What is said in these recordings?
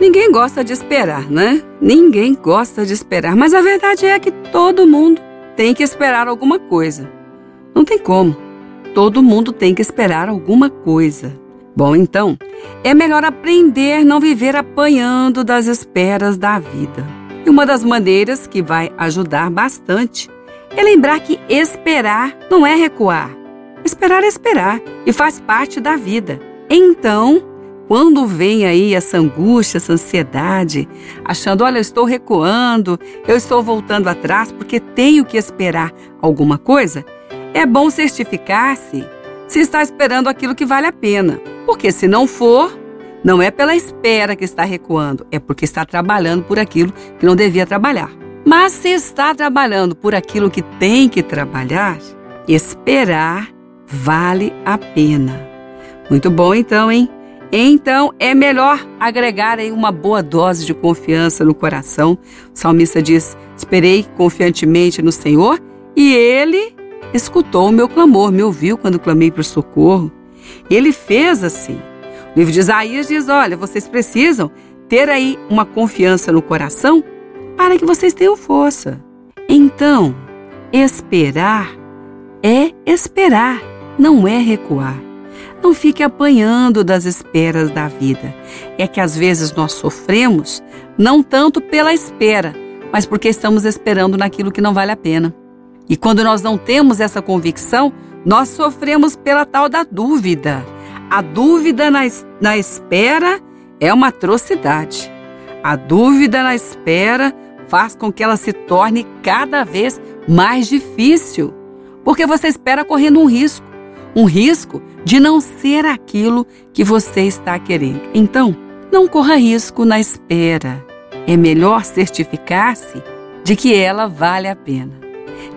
Ninguém gosta de esperar, né? Ninguém gosta de esperar, mas a verdade é que todo mundo tem que esperar alguma coisa. Não tem como. Todo mundo tem que esperar alguma coisa. Bom, então, é melhor aprender não viver apanhando das esperas da vida. E uma das maneiras que vai ajudar bastante é lembrar que esperar não é recuar. Esperar é esperar e faz parte da vida. Então, quando vem aí essa angústia, essa ansiedade, achando, olha, eu estou recuando, eu estou voltando atrás porque tenho que esperar alguma coisa, é bom certificar-se se está esperando aquilo que vale a pena. Porque se não for, não é pela espera que está recuando, é porque está trabalhando por aquilo que não devia trabalhar. Mas se está trabalhando por aquilo que tem que trabalhar, esperar vale a pena. Muito bom então, hein? Então é melhor agregar aí uma boa dose de confiança no coração. O salmista diz: Esperei confiantemente no Senhor e ele escutou o meu clamor, me ouviu quando clamei por socorro. Ele fez assim. O livro de Isaías diz: Olha, vocês precisam ter aí uma confiança no coração para que vocês tenham força. Então, esperar é esperar, não é recuar. Não fique apanhando das esperas da vida. É que às vezes nós sofremos não tanto pela espera, mas porque estamos esperando naquilo que não vale a pena. E quando nós não temos essa convicção, nós sofremos pela tal da dúvida. A dúvida na, na espera é uma atrocidade. A dúvida na espera faz com que ela se torne cada vez mais difícil, porque você espera correndo um risco um risco de não ser aquilo que você está querendo. Então, não corra risco na espera. É melhor certificar-se de que ela vale a pena.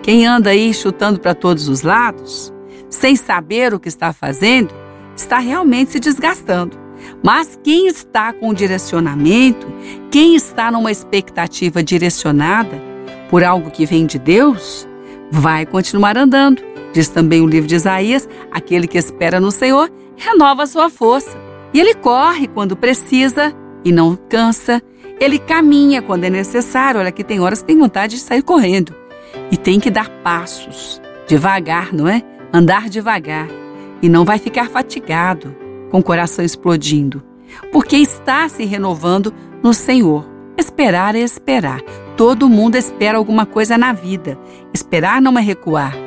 Quem anda aí chutando para todos os lados, sem saber o que está fazendo, está realmente se desgastando. Mas quem está com direcionamento, quem está numa expectativa direcionada por algo que vem de Deus, vai continuar andando Diz também o livro de Isaías: aquele que espera no Senhor renova sua força. E ele corre quando precisa e não cansa. Ele caminha quando é necessário. Olha, que tem horas que tem vontade de sair correndo. E tem que dar passos, devagar, não é? Andar devagar. E não vai ficar fatigado, com o coração explodindo. Porque está se renovando no Senhor. Esperar é esperar. Todo mundo espera alguma coisa na vida. Esperar não é recuar.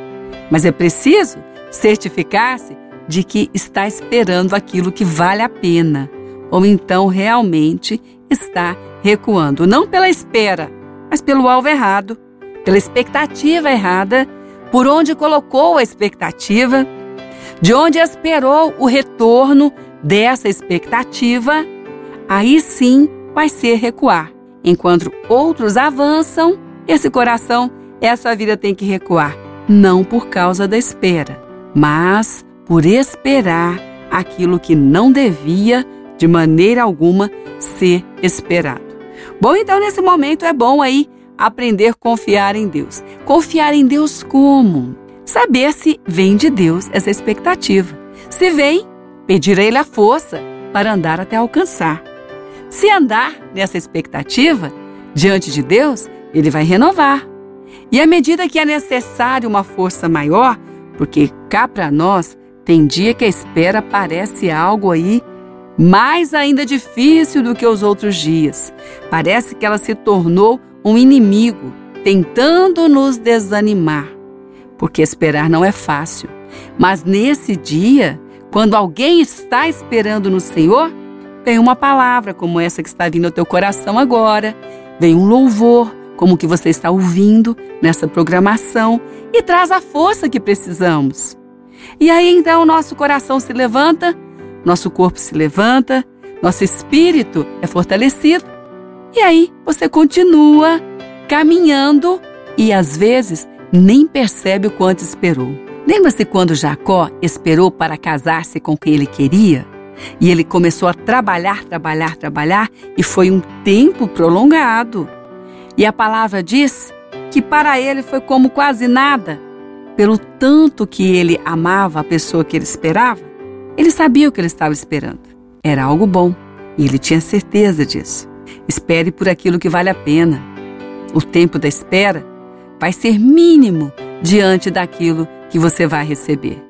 Mas é preciso certificar-se de que está esperando aquilo que vale a pena, ou então realmente está recuando, não pela espera, mas pelo alvo errado, pela expectativa errada, por onde colocou a expectativa, de onde esperou o retorno dessa expectativa, aí sim vai ser recuar. Enquanto outros avançam, esse coração, essa vida tem que recuar não por causa da espera, mas por esperar aquilo que não devia de maneira alguma ser esperado. Bom, então nesse momento é bom aí aprender a confiar em Deus. Confiar em Deus como? Saber se vem de Deus essa expectativa. Se vem, pedir a Ele a força para andar até alcançar. Se andar nessa expectativa, diante de Deus, Ele vai renovar, e à medida que é necessário uma força maior, porque cá para nós tem dia que a espera parece algo aí mais ainda difícil do que os outros dias. Parece que ela se tornou um inimigo, tentando nos desanimar. Porque esperar não é fácil. Mas nesse dia, quando alguém está esperando no Senhor, vem uma palavra como essa que está vindo ao teu coração agora, vem um louvor, como que você está ouvindo nessa programação e traz a força que precisamos. E aí então nosso coração se levanta, nosso corpo se levanta, nosso espírito é fortalecido. E aí você continua caminhando e às vezes nem percebe o quanto esperou. Lembra-se quando Jacó esperou para casar-se com quem ele queria? E ele começou a trabalhar, trabalhar, trabalhar, e foi um tempo prolongado. E a palavra diz que para ele foi como quase nada, pelo tanto que ele amava a pessoa que ele esperava. Ele sabia o que ele estava esperando. Era algo bom, E ele tinha certeza disso. Espere por aquilo que vale a pena. O tempo da espera vai ser mínimo diante daquilo que você vai receber.